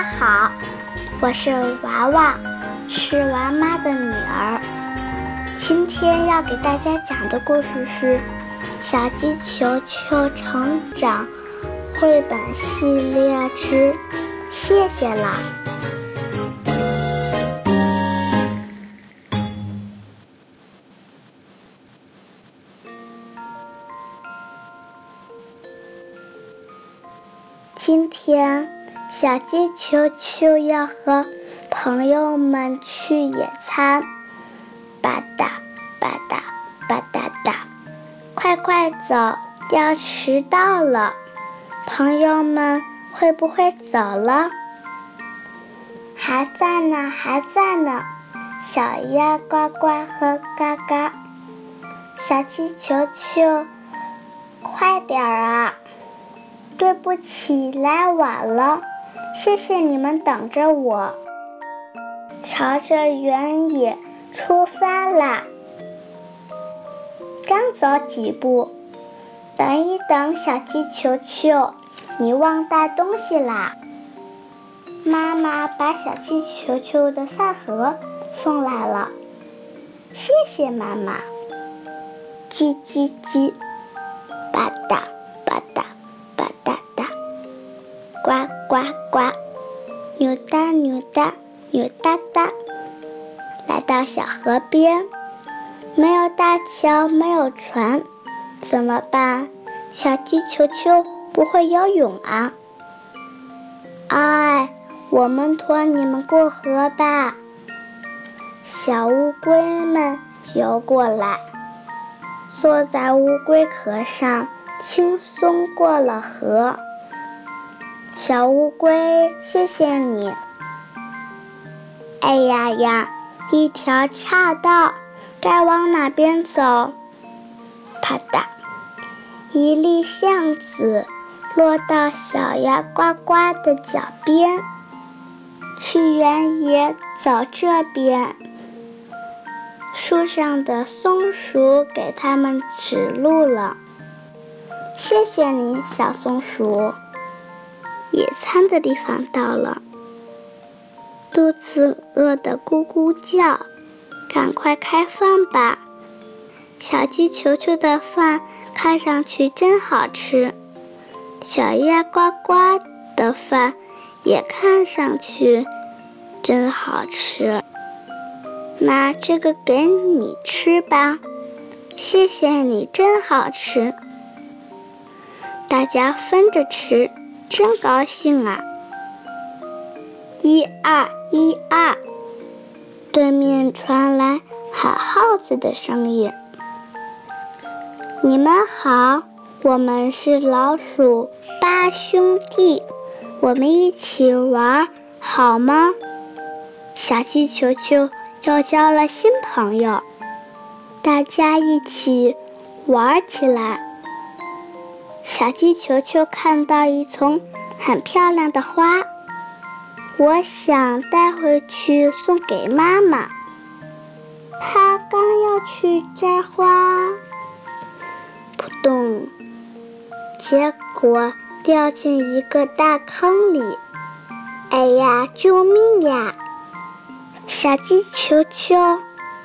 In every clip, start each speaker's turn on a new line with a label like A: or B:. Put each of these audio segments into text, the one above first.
A: 家好，我是娃娃，是娃妈的女儿。今天要给大家讲的故事是《小鸡球球成长》绘本系列之《谢谢啦》。今天，小鸡球球要和朋友们去野餐，吧嗒吧嗒吧嗒嗒，快快走，要迟到了。朋友们会不会走了？还在呢，还在呢。小鸭呱呱和嘎嘎，小鸡球球，快点儿啊！对不起，来晚了，谢谢你们等着我。朝着原野出发啦！刚走几步，等一等，小鸡球球，你忘带东西啦！妈妈把小鸡球球的饭盒送来了，谢谢妈妈。叽叽叽，吧嗒。呱呱呱，小河边，没有大桥，没有船，怎么办？小鸡球球不会游泳啊！哎，我们驮你们过河吧。小乌龟们游过来，坐在乌龟壳上，轻松过了河。小乌龟，谢谢你。哎呀呀，一条岔道，该往哪边走？啪嗒，一粒橡子落到小鸭呱呱的脚边。去原野，走这边。树上的松鼠给他们指路了。谢谢你，小松鼠。野餐的地方到了，肚子饿得咕咕叫，赶快开饭吧！小鸡球球的饭看上去真好吃，小鸭呱呱的饭也看上去真好吃。那这个给你吃吧，谢谢你，真好吃。大家分着吃。真高兴啊！一二一二，对面传来喊耗子的声音。你们好，我们是老鼠八兄弟，我们一起玩好吗？小鸡球球又交了新朋友，大家一起玩起来。小鸡球球看到一丛很漂亮的花，我想带回去送给妈妈。他刚要去摘花，扑通，结果掉进一个大坑里。哎呀，救命呀！小鸡球球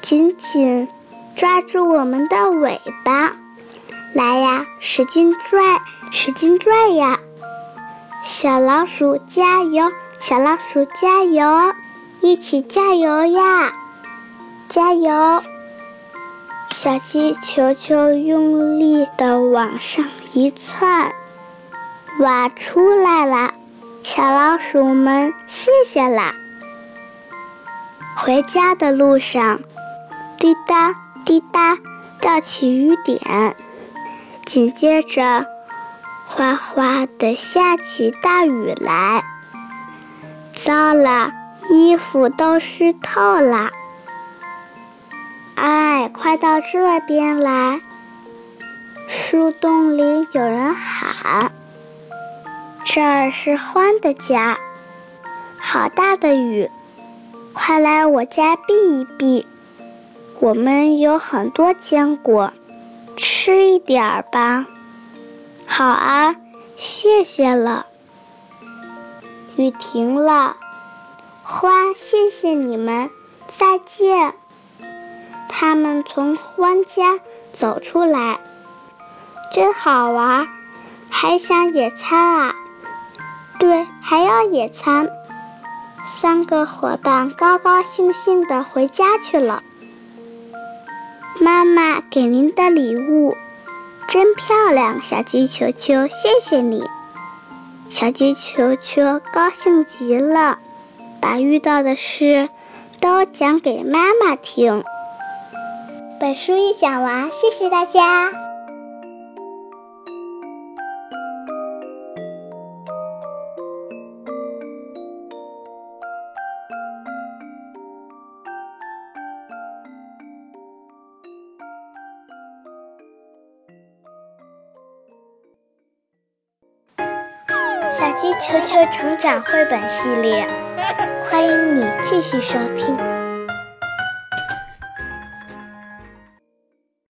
A: 紧紧抓住我们的尾巴。来呀，使劲拽，使劲拽呀！小老鼠加油，小老鼠加油，一起加油呀！加油！小鸡球球用力的往上一窜，哇出来了。小老鼠们，谢谢啦！回家的路上，滴答滴答，掉起雨点。紧接着，哗哗的下起大雨来。糟了，衣服都湿透了。哎，快到这边来！树洞里有人喊：“这儿是欢的家。”好大的雨，快来我家避一避。我们有很多坚果。吃一点儿吧，好啊，谢谢了。雨停了。獾，谢谢你们，再见。他们从欢家走出来，真好玩，还想野餐啊？对，还要野餐。三个伙伴高高兴兴地回家去了。妈妈给您的礼物真漂亮，小鸡球球，谢谢你。小鸡球球高兴极了。把遇到的事都讲给妈妈听。本书一讲完，谢谢大家。鸡球球成长绘本系列。欢迎你继续收听。